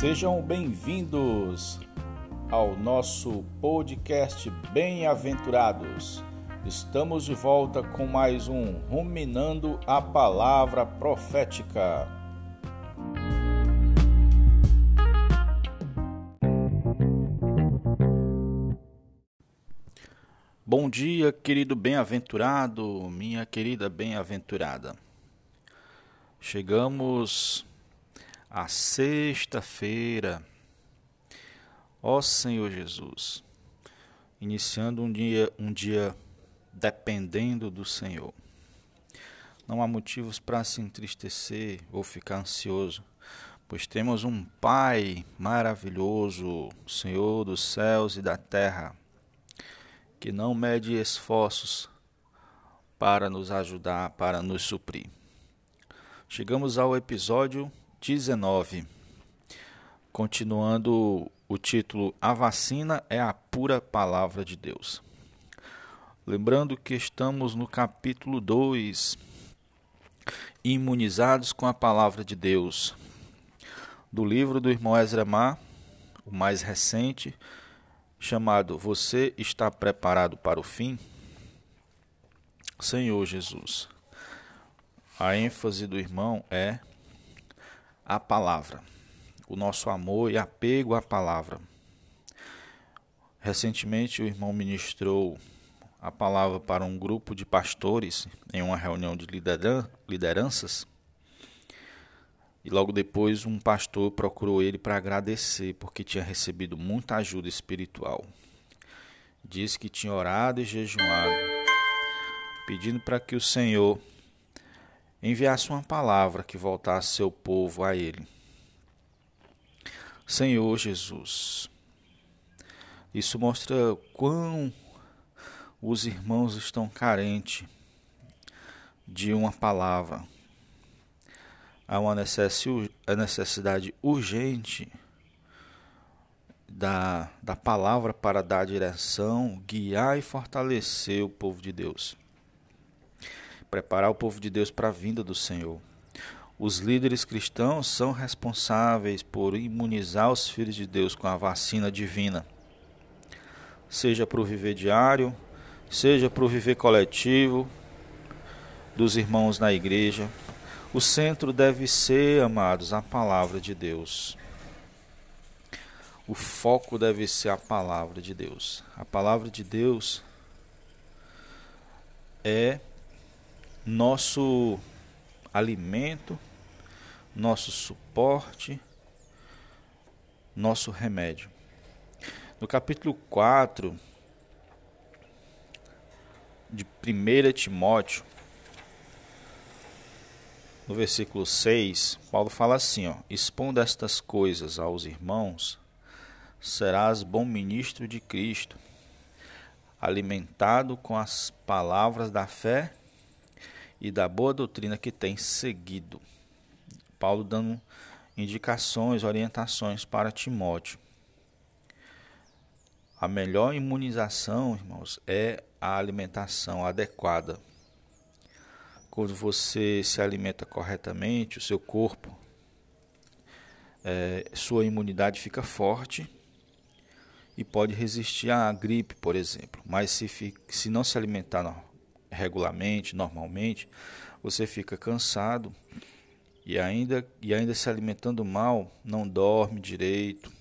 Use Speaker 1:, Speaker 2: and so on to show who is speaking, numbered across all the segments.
Speaker 1: Sejam bem-vindos ao nosso podcast Bem-aventurados. Estamos de volta com mais um Ruminando a Palavra Profética. Bom dia, querido bem-aventurado, minha querida bem-aventurada. Chegamos à sexta-feira, ó Senhor Jesus, iniciando um dia, um dia dependendo do Senhor. Não há motivos para se entristecer ou ficar ansioso, pois temos um Pai maravilhoso, Senhor dos céus e da terra que não mede esforços para nos ajudar, para nos suprir. Chegamos ao episódio 19, continuando o título A vacina é a pura palavra de Deus. Lembrando que estamos no capítulo 2, imunizados com a palavra de Deus, do livro do irmão Ezra Mar, o mais recente, chamado Você está preparado para o fim? Senhor Jesus. A ênfase do irmão é a palavra, o nosso amor e apego à palavra. Recentemente, o irmão ministrou a palavra para um grupo de pastores em uma reunião de lideranças e logo depois um pastor procurou ele para agradecer porque tinha recebido muita ajuda espiritual. Disse que tinha orado e jejuado, pedindo para que o Senhor enviasse uma palavra que voltasse seu povo a ele. Senhor Jesus, isso mostra quão os irmãos estão carentes de uma palavra há uma necessidade urgente da, da palavra para dar direção, guiar e fortalecer o povo de Deus. Preparar o povo de Deus para a vinda do Senhor. Os líderes cristãos são responsáveis por imunizar os filhos de Deus com a vacina divina, seja para o viver diário, seja para o viver coletivo dos irmãos na igreja, o centro deve ser, amados, a palavra de Deus. O foco deve ser a palavra de Deus. A palavra de Deus é nosso alimento, nosso suporte, nosso remédio. No capítulo 4 de 1 Timóteo, no versículo 6, Paulo fala assim: ó, Expondo estas coisas aos irmãos, serás bom ministro de Cristo, alimentado com as palavras da fé e da boa doutrina que tens seguido. Paulo dando indicações, orientações para Timóteo. A melhor imunização, irmãos, é a alimentação adequada quando você se alimenta corretamente, o seu corpo, é, sua imunidade fica forte e pode resistir à gripe, por exemplo. Mas se, se não se alimentar no, regularmente, normalmente, você fica cansado e ainda, e ainda se alimentando mal, não dorme direito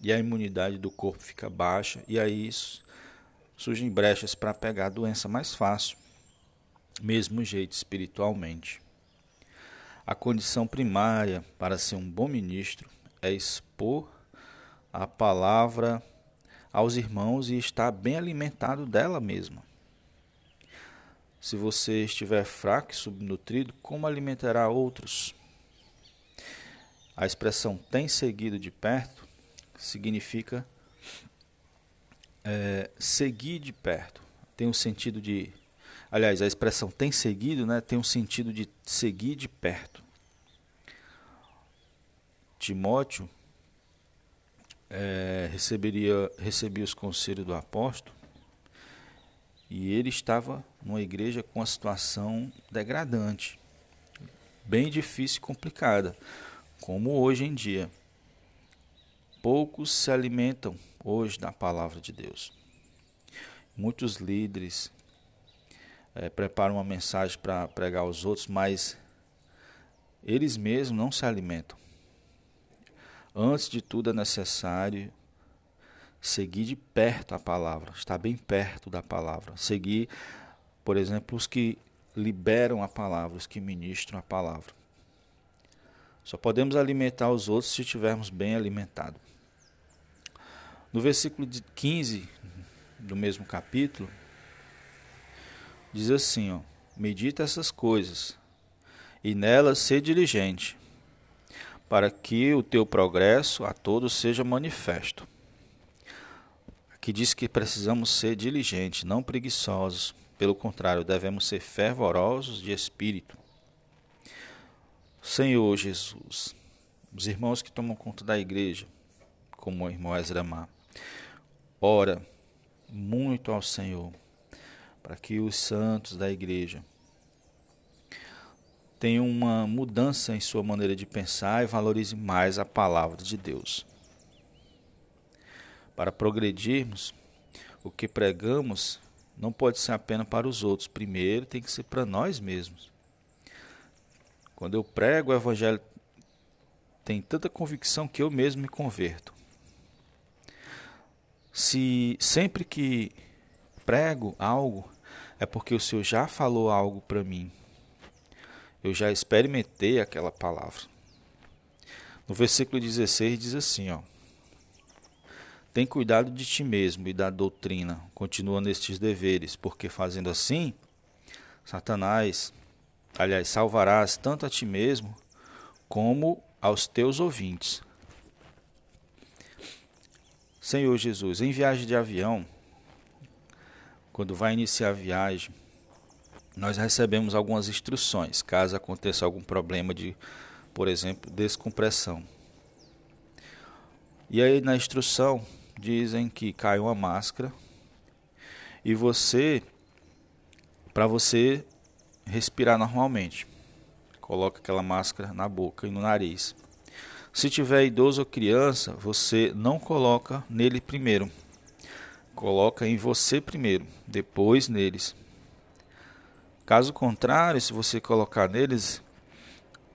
Speaker 1: e a imunidade do corpo fica baixa e aí surgem brechas para pegar a doença mais fácil mesmo jeito espiritualmente. A condição primária para ser um bom ministro é expor a palavra aos irmãos e estar bem alimentado dela mesma. Se você estiver fraco e subnutrido, como alimentará outros? A expressão tem seguido de perto significa é, seguir de perto. Tem o sentido de Aliás, a expressão tem seguido né, tem um sentido de seguir de perto. Timóteo é, receberia, recebia os conselhos do apóstolo e ele estava numa igreja com uma situação degradante, bem difícil e complicada, como hoje em dia. poucos se alimentam hoje da palavra de Deus. Muitos líderes é, preparam uma mensagem para pregar aos outros, mas eles mesmos não se alimentam. Antes de tudo é necessário seguir de perto a palavra, estar bem perto da palavra. Seguir, por exemplo, os que liberam a palavra, os que ministram a palavra. Só podemos alimentar os outros se estivermos bem alimentados. No versículo 15 do mesmo capítulo, diz assim: ó, Medita essas coisas, e nelas ser diligente, para que o teu progresso a todos seja manifesto. Aqui diz que precisamos ser diligentes, não preguiçosos. Pelo contrário, devemos ser fervorosos de espírito. Senhor Jesus, os irmãos que tomam conta da igreja, como o irmão Ezramar, ora muito ao Senhor para que os santos da igreja tenham uma mudança em sua maneira de pensar e valorize mais a palavra de Deus. Para progredirmos, o que pregamos não pode ser apenas para os outros, primeiro tem que ser para nós mesmos. Quando eu prego o evangelho, tem tanta convicção que eu mesmo me converto. Se sempre que prego algo, é porque o Senhor já falou algo para mim. Eu já experimentei aquela palavra. No versículo 16 diz assim, ó: Tem cuidado de ti mesmo e da doutrina, continua nestes deveres, porque fazendo assim, Satanás, aliás, salvarás tanto a ti mesmo como aos teus ouvintes. Senhor Jesus, em viagem de avião, quando vai iniciar a viagem, nós recebemos algumas instruções, caso aconteça algum problema de, por exemplo, descompressão. E aí na instrução dizem que cai uma máscara e você, para você respirar normalmente, coloca aquela máscara na boca e no nariz. Se tiver idoso ou criança, você não coloca nele primeiro. Coloca em você primeiro, depois neles. Caso contrário, se você colocar neles,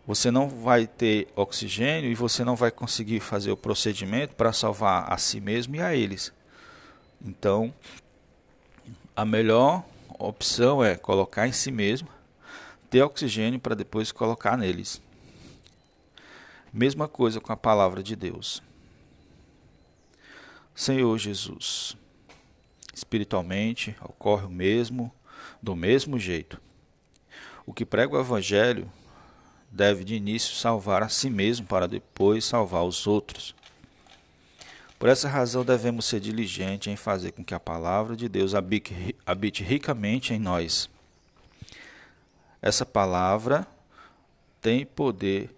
Speaker 1: você não vai ter oxigênio e você não vai conseguir fazer o procedimento para salvar a si mesmo e a eles. Então, a melhor opção é colocar em si mesmo, ter oxigênio para depois colocar neles. Mesma coisa com a palavra de Deus. Senhor Jesus, espiritualmente ocorre o mesmo, do mesmo jeito. O que prega o evangelho deve de início salvar a si mesmo para depois salvar os outros. Por essa razão devemos ser diligentes em fazer com que a palavra de Deus habite, ricamente em nós. Essa palavra tem poder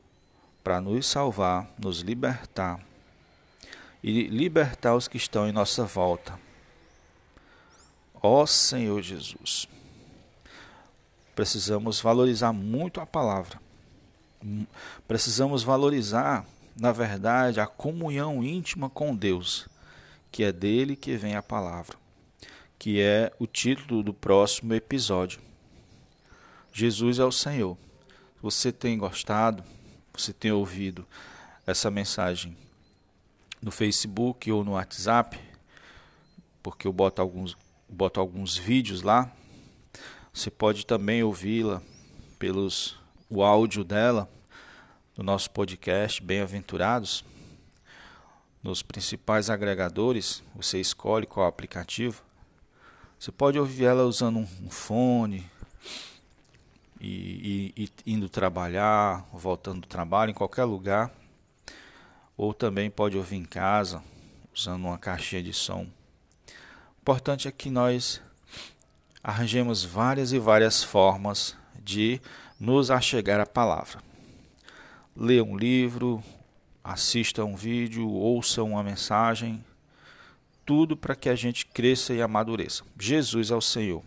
Speaker 1: para nos salvar, nos libertar e libertar os que estão em nossa volta. Ó Senhor Jesus, precisamos valorizar muito a palavra. Precisamos valorizar, na verdade, a comunhão íntima com Deus, que é dele que vem a palavra, que é o título do próximo episódio. Jesus é o Senhor. Você tem gostado, você tem ouvido essa mensagem no Facebook ou no WhatsApp, porque eu boto alguns boto alguns vídeos lá. Você pode também ouvi-la pelos o áudio dela no nosso podcast Bem-aventurados. Nos principais agregadores, você escolhe qual aplicativo. Você pode ouvir ela usando um fone e, e, e indo trabalhar, voltando do trabalho, em qualquer lugar. Ou também pode ouvir em casa, usando uma caixinha de som importante é que nós arranjemos várias e várias formas de nos achegar à palavra. Leia um livro, assista um vídeo, ouça uma mensagem, tudo para que a gente cresça e amadureça. Jesus é o Senhor.